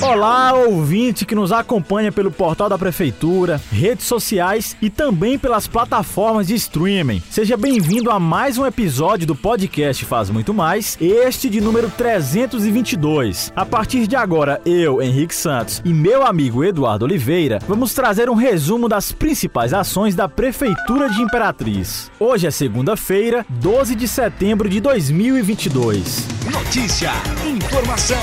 Olá, ouvinte que nos acompanha pelo portal da Prefeitura, redes sociais e também pelas plataformas de streaming. Seja bem-vindo a mais um episódio do podcast Faz Muito Mais, este de número 322. A partir de agora, eu, Henrique Santos, e meu amigo Eduardo Oliveira vamos trazer um resumo das principais ações da Prefeitura de Imperatriz. Hoje é segunda-feira, 12 de setembro de 2022. Notícia, informação.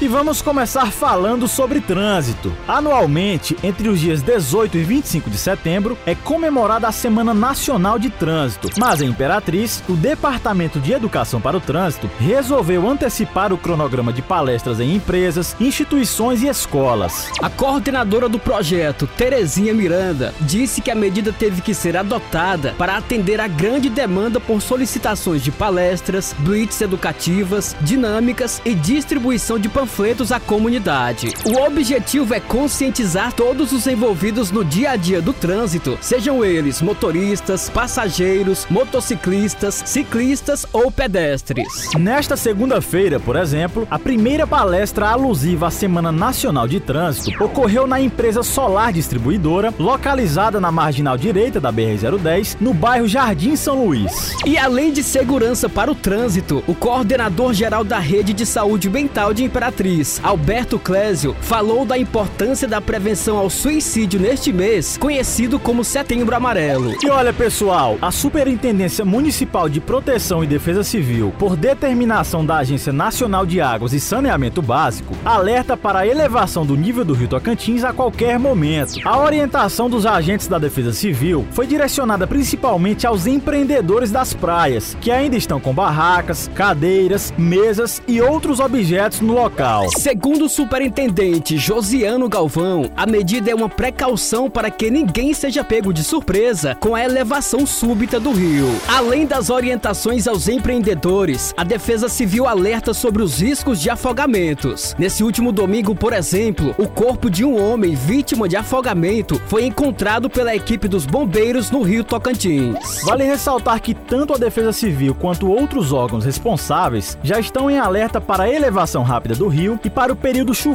E vamos começar falando sobre trânsito. Anualmente, entre os dias 18 e 25 de setembro, é comemorada a Semana Nacional de Trânsito. Mas em Imperatriz, o Departamento de Educação para o Trânsito resolveu antecipar o cronograma de palestras em empresas, instituições e escolas. A coordenadora do projeto, Terezinha Miranda, disse que a medida teve que ser adotada para atender a grande demanda por solicitações de palestras, blitz educativas, dinâmicas e distribuição de panfletos à comunidade. O objetivo é conscientizar todos os envolvidos no dia a dia do trânsito, sejam eles motoristas, passageiros, motociclistas, ciclistas ou pedestres. Nesta segunda-feira, por exemplo, a primeira palestra alusiva à Semana Nacional de Trânsito ocorreu na empresa Solar Distribuidora, localizada na marginal direita da BR-010, no bairro Jardim São Luís. E além de segurança para o trânsito, o coordenador-geral da Rede de Saúde Mental de Imperatriz, Alberto Clésio, falou da importância da prevenção ao suicídio neste mês, conhecido como Setembro Amarelo. E olha, pessoal, a Superintendência Municipal de Proteção e Defesa Civil, por determinação da Agência Nacional de Águas e Saneamento Básico, alerta para a elevação do nível do Rio Tocantins a qualquer momento. A orientação dos agentes da Defesa Civil foi direcionada principalmente aos empreendedores das praias, que ainda estão com barracas, cadeiras, mesas e outros objetos no local. Segundo o superintendente Josiano Galvão, a medida é uma precaução para que ninguém seja pego de surpresa com a elevação súbita do rio. Além das orientações aos empreendedores, a Defesa Civil alerta sobre os riscos de afogamentos. Nesse último domingo, por exemplo, o corpo de um homem vítima de afogamento foi encontrado pela equipe dos bombeiros no rio Tocantins. Vale ressaltar que tanto a Defesa Civil quanto outros órgãos responsáveis já estão em alerta para a elevação rápida do rio e para o período chuvoso,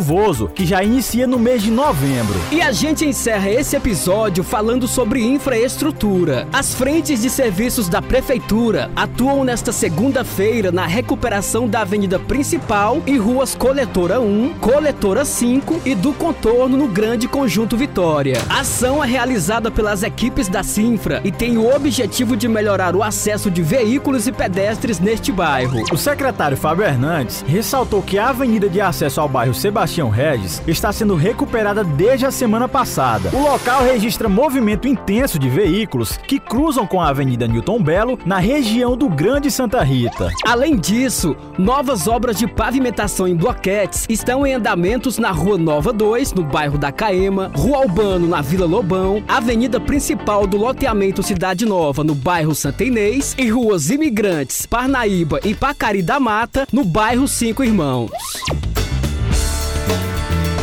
que já inicia no mês de novembro. E a gente encerra esse episódio falando sobre infraestrutura. As frentes de serviços da Prefeitura atuam nesta segunda-feira na recuperação da avenida principal e ruas Coletora 1, Coletora 5 e do contorno no Grande Conjunto Vitória. A ação é realizada pelas equipes da Sinfra e tem o objetivo de melhorar o acesso de veículos e pedestres neste bairro. O secretário Fábio Hernandes ressaltou que a avenida de acesso ao bairro Sebastião Regis está sendo recuperada desde a semana passada. O local registra movimento intenso de veículos que cruzam com a Avenida Newton Belo na região do Grande Santa Rita. Além disso, novas obras de pavimentação em bloquetes estão em andamentos na Rua Nova 2, no bairro da Caema, Rua Albano, na Vila Lobão, Avenida Principal do Loteamento Cidade Nova, no bairro Santa Inês, e ruas Imigrantes, Parnaíba e Pacari da Mata, no bairro Cinco Irmãos.